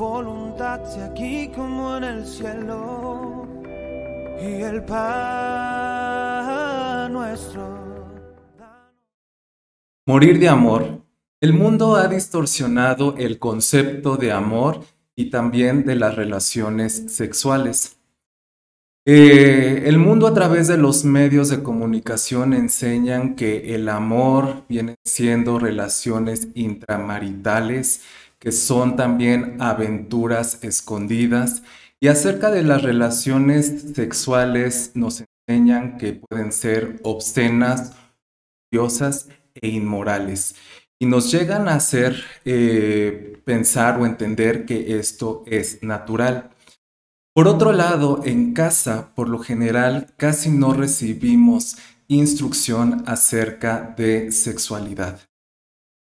voluntad sea aquí como en el cielo. Y el pan nuestro. Morir de amor. El mundo ha distorsionado el concepto de amor y también de las relaciones sexuales. Eh, el mundo a través de los medios de comunicación enseñan que el amor viene siendo relaciones intramaritales, que son también aventuras escondidas. Y acerca de las relaciones sexuales nos enseñan que pueden ser obscenas, odiosas e inmorales. Y nos llegan a hacer eh, pensar o entender que esto es natural. Por otro lado, en casa, por lo general, casi no recibimos instrucción acerca de sexualidad.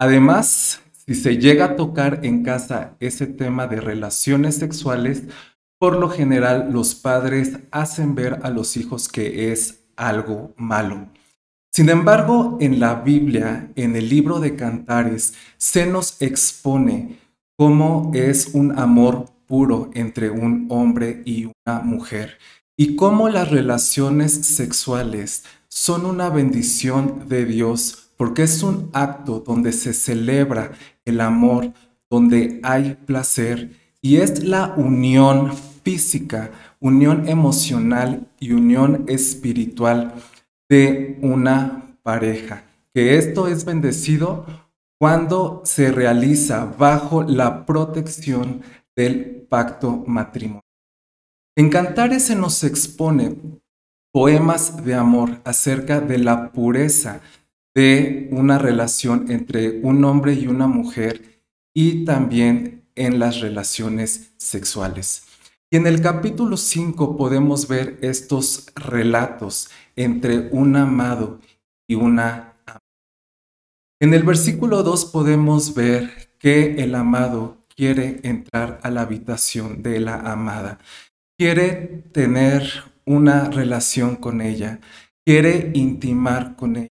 Además, si se llega a tocar en casa ese tema de relaciones sexuales, por lo general los padres hacen ver a los hijos que es algo malo. Sin embargo, en la Biblia, en el libro de Cantares, se nos expone cómo es un amor puro entre un hombre y una mujer y cómo las relaciones sexuales son una bendición de Dios porque es un acto donde se celebra el amor, donde hay placer y es la unión física, unión emocional y unión espiritual de una pareja. Que esto es bendecido cuando se realiza bajo la protección del pacto matrimonial. En Cantares se nos expone poemas de amor acerca de la pureza de una relación entre un hombre y una mujer y también en las relaciones sexuales. Y en el capítulo 5 podemos ver estos relatos entre un amado y una amada. En el versículo 2 podemos ver que el amado quiere entrar a la habitación de la amada, quiere tener una relación con ella, quiere intimar con ella,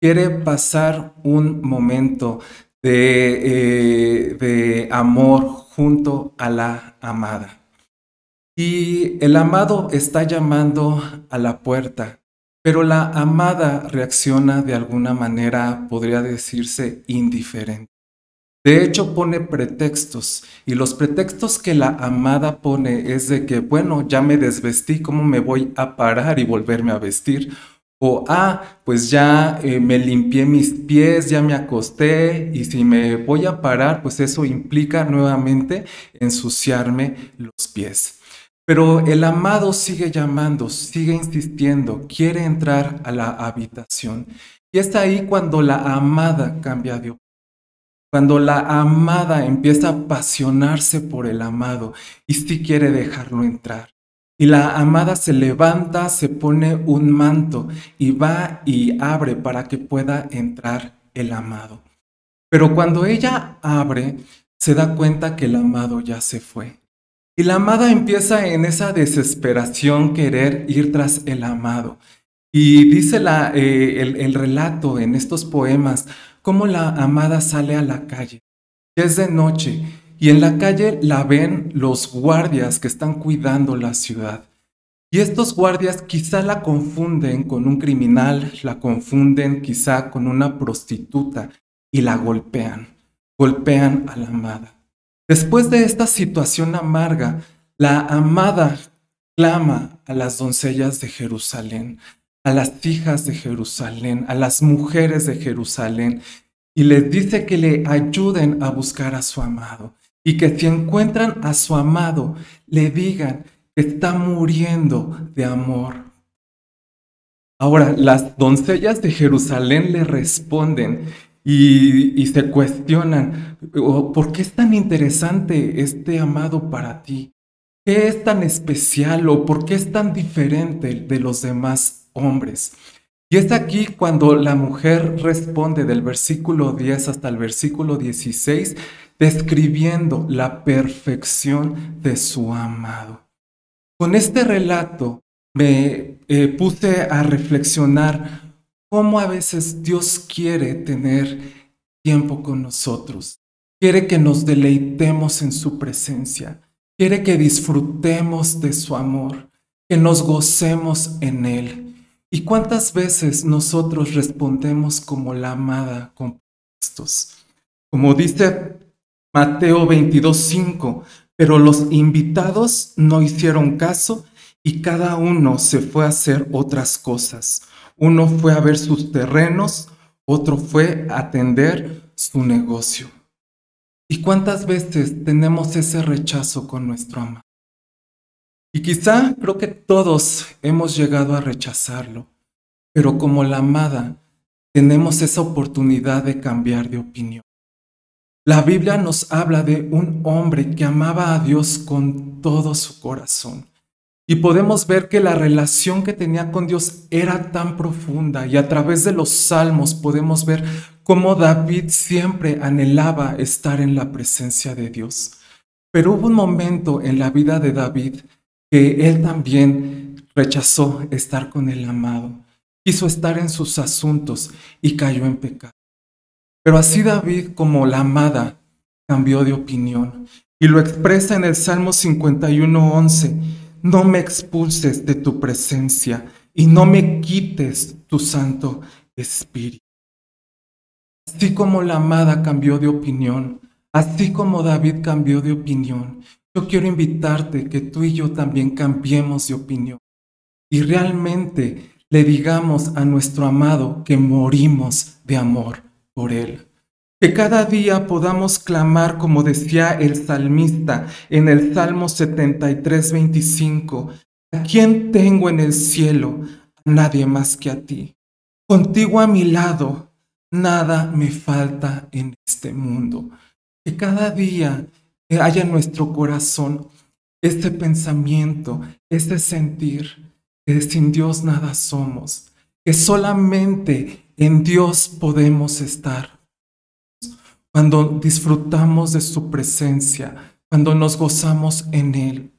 quiere pasar un momento de, eh, de amor junto a la amada. Y el amado está llamando a la puerta, pero la amada reacciona de alguna manera, podría decirse, indiferente. De hecho, pone pretextos y los pretextos que la amada pone es de que, bueno, ya me desvestí, ¿cómo me voy a parar y volverme a vestir? O, ah, pues ya eh, me limpié mis pies, ya me acosté y si me voy a parar, pues eso implica nuevamente ensuciarme los pies. Pero el amado sigue llamando, sigue insistiendo, quiere entrar a la habitación. Y está ahí cuando la amada cambia de opinión cuando la amada empieza a apasionarse por el amado y sí quiere dejarlo entrar. Y la amada se levanta, se pone un manto y va y abre para que pueda entrar el amado. Pero cuando ella abre, se da cuenta que el amado ya se fue. Y la amada empieza en esa desesperación querer ir tras el amado. Y dice la, eh, el, el relato en estos poemas, cómo la amada sale a la calle. Es de noche y en la calle la ven los guardias que están cuidando la ciudad. Y estos guardias quizá la confunden con un criminal, la confunden quizá con una prostituta y la golpean, golpean a la amada. Después de esta situación amarga, la amada clama a las doncellas de Jerusalén, a las hijas de Jerusalén, a las mujeres de Jerusalén, y les dice que le ayuden a buscar a su amado y que si encuentran a su amado, le digan que está muriendo de amor. Ahora, las doncellas de Jerusalén le responden y, se cuestionan, oh, ¿por qué es tan interesante este amado para ti? ¿Qué es tan especial o por qué es tan diferente de los demás hombres. Y es aquí cuando la mujer responde del versículo 10 hasta el versículo 16, describiendo la perfección de su amado. Con este relato me eh, puse a reflexionar cómo a veces Dios quiere tener tiempo con nosotros. quiere que nos deleitemos en su presencia, quiere que disfrutemos de su amor, que nos gocemos en él. ¿Y cuántas veces nosotros respondemos como la amada con estos? Como dice Mateo 22:5, pero los invitados no hicieron caso y cada uno se fue a hacer otras cosas. Uno fue a ver sus terrenos, otro fue a atender su negocio. ¿Y cuántas veces tenemos ese rechazo con nuestro amado? Y quizá creo que todos hemos llegado a rechazarlo, pero como la amada tenemos esa oportunidad de cambiar de opinión. La Biblia nos habla de un hombre que amaba a Dios con todo su corazón. Y podemos ver que la relación que tenía con Dios era tan profunda y a través de los salmos podemos ver cómo David siempre anhelaba estar en la presencia de Dios. Pero hubo un momento en la vida de David que él también rechazó estar con el amado, quiso estar en sus asuntos y cayó en pecado. Pero así David, como la amada, cambió de opinión y lo expresa en el Salmo 51.11. No me expulses de tu presencia y no me quites tu Santo Espíritu. Así como la amada cambió de opinión, así como David cambió de opinión, yo quiero invitarte que tú y yo también cambiemos de opinión y realmente le digamos a nuestro amado que morimos de amor por Él. Que cada día podamos clamar, como decía el salmista en el Salmo 73, 25, ¿a quién tengo en el cielo? A nadie más que a ti. Contigo a mi lado, nada me falta en este mundo. Que cada día haya en nuestro corazón este pensamiento, este sentir, que sin Dios nada somos, que solamente en Dios podemos estar. Cuando disfrutamos de su presencia, cuando nos gozamos en Él.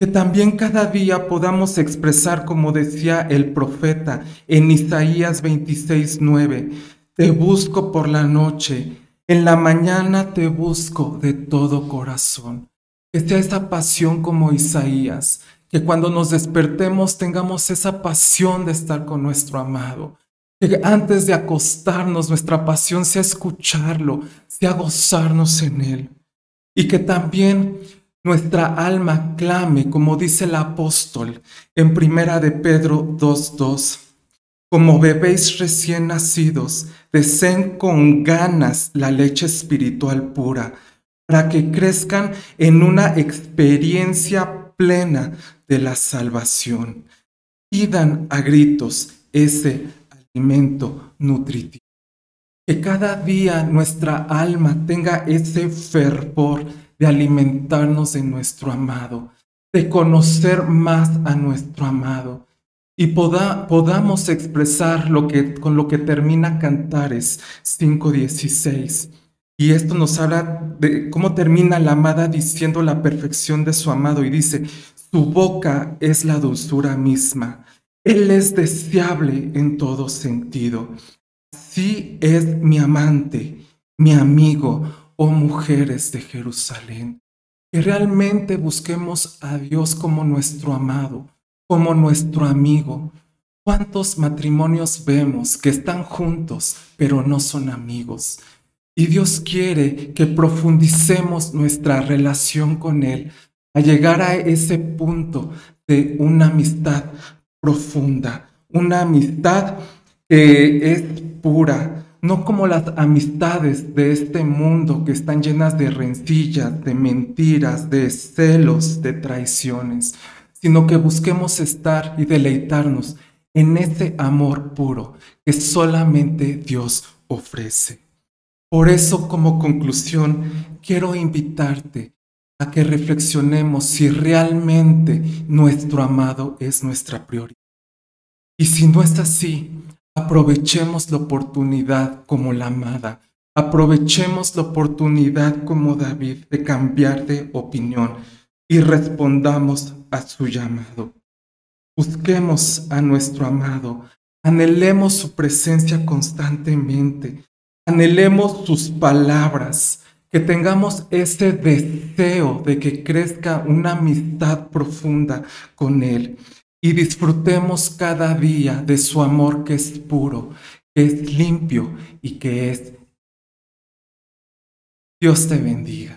Que también cada día podamos expresar, como decía el profeta en Isaías 26, 9, te busco por la noche, en la mañana te busco de todo corazón. Que sea esa pasión como Isaías, que cuando nos despertemos tengamos esa pasión de estar con nuestro amado, que antes de acostarnos nuestra pasión sea escucharlo, sea gozarnos en él. Y que también nuestra alma clame, como dice el apóstol en primera de Pedro 2.2. Como bebéis recién nacidos, deseen con ganas la leche espiritual pura, para que crezcan en una experiencia plena de la salvación. Pidan a gritos ese alimento nutritivo. Que cada día nuestra alma tenga ese fervor de alimentarnos de nuestro amado, de conocer más a nuestro amado y podamos expresar lo que, con lo que termina Cantares 5.16. Y esto nos habla de cómo termina la amada diciendo la perfección de su amado y dice, su boca es la dulzura misma él es deseable en todo sentido. Así es mi amante, mi amigo, oh mujeres de Jerusalén. Que realmente busquemos a Dios como nuestro amado, como nuestro amigo. ¿Cuántos matrimonios vemos que están juntos, pero no son amigos? Y Dios quiere que profundicemos nuestra relación con Él a llegar a ese punto de una amistad profunda, una amistad que es pura, no como las amistades de este mundo que están llenas de rencillas, de mentiras, de celos, de traiciones, sino que busquemos estar y deleitarnos en ese amor puro que solamente Dios ofrece. Por eso, como conclusión, quiero invitarte a que reflexionemos si realmente nuestro amado es nuestra prioridad. Y si no es así, aprovechemos la oportunidad como la amada, aprovechemos la oportunidad como David de cambiar de opinión y respondamos a su llamado. Busquemos a nuestro amado, anhelemos su presencia constantemente, anhelemos sus palabras, que tengamos ese deseo de que crezca una amistad profunda con Él y disfrutemos cada día de su amor que es puro, que es limpio y que es... Dios te bendiga.